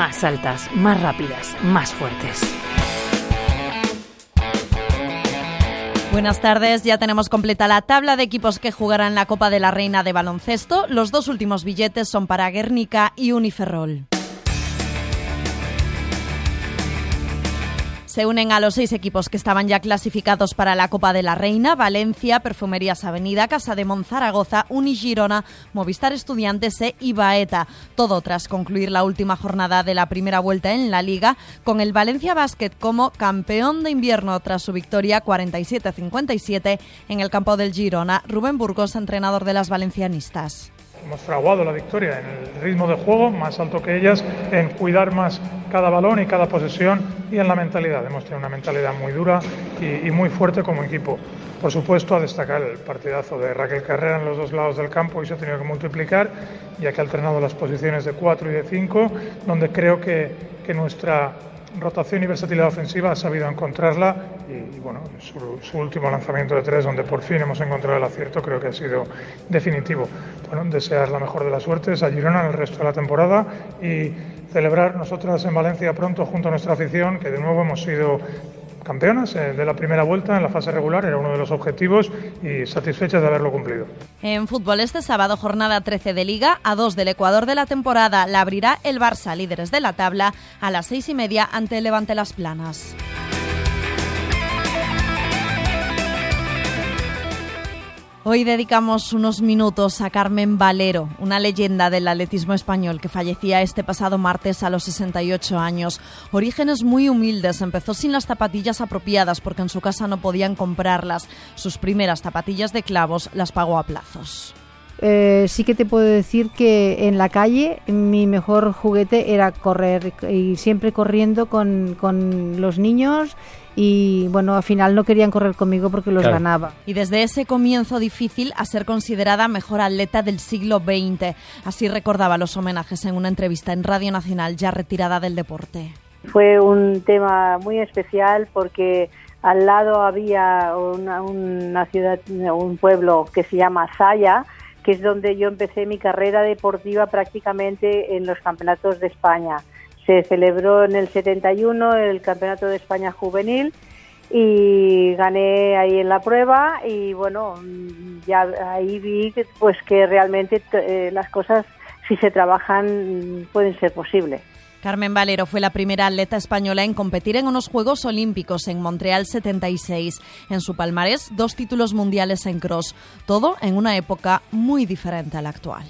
más altas, más rápidas, más fuertes. Buenas tardes, ya tenemos completa la tabla de equipos que jugarán la Copa de la Reina de baloncesto. Los dos últimos billetes son para Guernica y Uniferrol. Se unen a los seis equipos que estaban ya clasificados para la Copa de la Reina, Valencia, Perfumerías Avenida, Casa de Monzaragoza, Unigirona, Movistar Estudiantes e Ibaeta. Todo tras concluir la última jornada de la primera vuelta en la Liga, con el Valencia Basket como campeón de invierno tras su victoria 47-57 en el campo del Girona. Rubén Burgos, entrenador de las valencianistas. Hemos fraguado la victoria en el ritmo de juego, más alto que ellas, en cuidar más cada balón y cada posesión y en la mentalidad. Hemos tenido una mentalidad muy dura y, muy fuerte como equipo. Por supuesto, a destacar el partidazo de Raquel Carrera en los dos lados del campo y se ha tenido que multiplicar, ya que ha alternado las posiciones de 4 y de 5, donde creo que, que nuestra rotación y versatilidad ofensiva ha sabido encontrarla y, bueno, su, último lanzamiento de tres donde por fin hemos encontrado el acierto creo que ha sido definitivo. Bueno, desear la mejor de las suertes a Girona en el resto de la temporada y celebrar nosotras en Valencia pronto junto a nuestra afición que de nuevo hemos sido campeonas eh, de la primera vuelta en la fase regular, era uno de los objetivos y satisfechas de haberlo cumplido. En fútbol este sábado, jornada 13 de Liga, a dos del Ecuador de la temporada, la abrirá el Barça, líderes de la tabla, a las seis y media ante el Levante Las Planas. Hoy dedicamos unos minutos a Carmen Valero, una leyenda del atletismo español que fallecía este pasado martes a los 68 años. Orígenes muy humildes, empezó sin las zapatillas apropiadas porque en su casa no podían comprarlas. Sus primeras zapatillas de clavos las pagó a plazos. Eh, sí que te puedo decir que en la calle mi mejor juguete era correr y siempre corriendo con, con los niños y bueno, al final no querían correr conmigo porque los ganaba. Y desde ese comienzo difícil a ser considerada mejor atleta del siglo XX. Así recordaba los homenajes en una entrevista en Radio Nacional ya retirada del deporte. Fue un tema muy especial porque al lado había una, una ciudad, un pueblo que se llama Zaya, es donde yo empecé mi carrera deportiva prácticamente en los campeonatos de España. Se celebró en el 71 el Campeonato de España Juvenil y gané ahí en la prueba y bueno, ya ahí vi pues que realmente eh, las cosas si se trabajan pueden ser posibles. Carmen Valero fue la primera atleta española en competir en unos Juegos Olímpicos en Montreal 76. En su palmarés, dos títulos mundiales en cross, todo en una época muy diferente a la actual.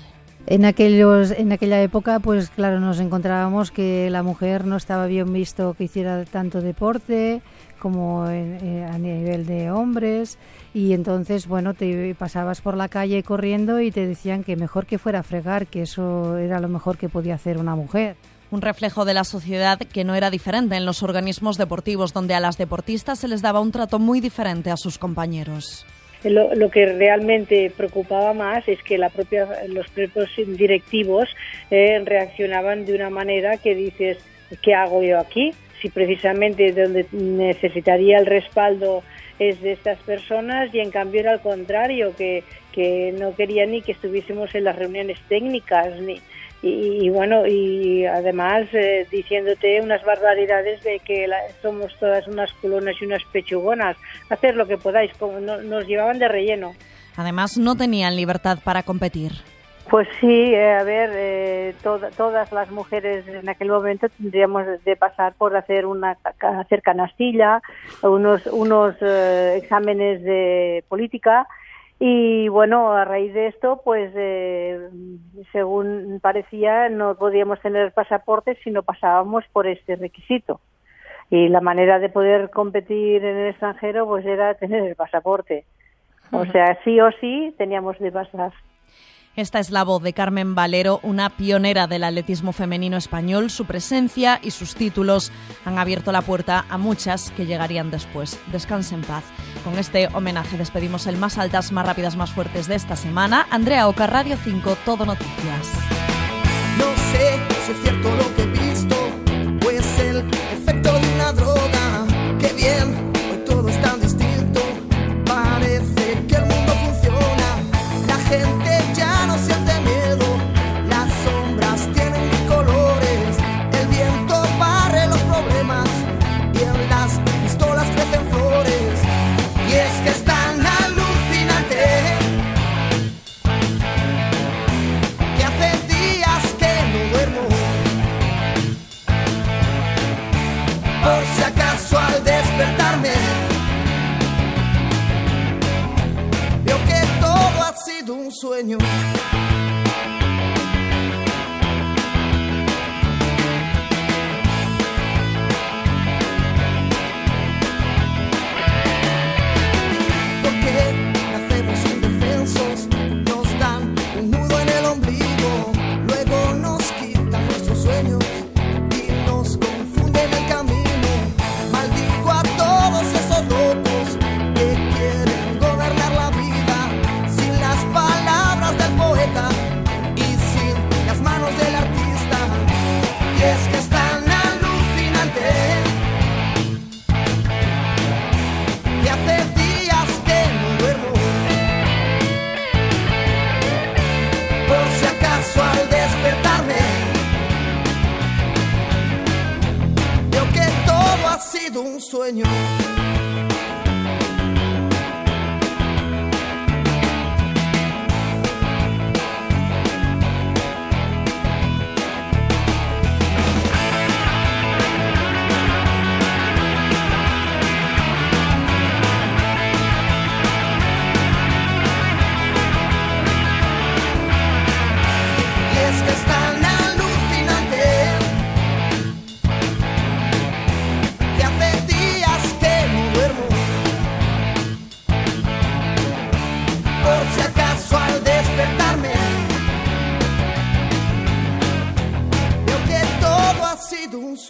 En, aquellos, en aquella época, pues claro, nos encontrábamos que la mujer no estaba bien visto que hiciera tanto deporte como eh, a nivel de hombres y entonces, bueno, te pasabas por la calle corriendo y te decían que mejor que fuera a fregar, que eso era lo mejor que podía hacer una mujer un reflejo de la sociedad que no era diferente en los organismos deportivos, donde a las deportistas se les daba un trato muy diferente a sus compañeros. Lo, que realmente preocupaba más es que la propia, los propios directivos eh, reaccionaban de una manera que dices, ¿qué hago yo aquí? Si precisamente donde necesitaría el respaldo es de estas personas y en cambio era al contrario, que, que no querían ni que estuviésemos en las reuniones técnicas, ni, y, bueno, y además eh, diciéndote unas barbaridades de que somos todas unas culonas y unas pechugonas, hacer lo que podáis, como nos llevaban de relleno. Además, no tenían libertad para competir. Pues sí, eh, a ver, eh, todas las mujeres en aquel momento tendríamos de pasar por hacer una hacer canastilla, unos unos exámenes de política y bueno, a raíz de esto, pues eh, según parecía, no podíamos tener pasaporte si no pasábamos por este requisito. Y la manera de poder competir en el extranjero, pues era tener el pasaporte. O sea, sí o sí teníamos de pasar. Esta es la voz de Carmen Valero, una pionera del atletismo femenino español. Su presencia y sus títulos han abierto la puerta a muchas que llegarían después. Descanse en paz. Con este homenaje despedimos el más altas, más rápidas, más fuertes de esta semana. Andrea Oca, Radio 5, Todo Noticias. No sé si es cierto lo que he visto, sueño.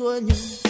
Sido un sueño.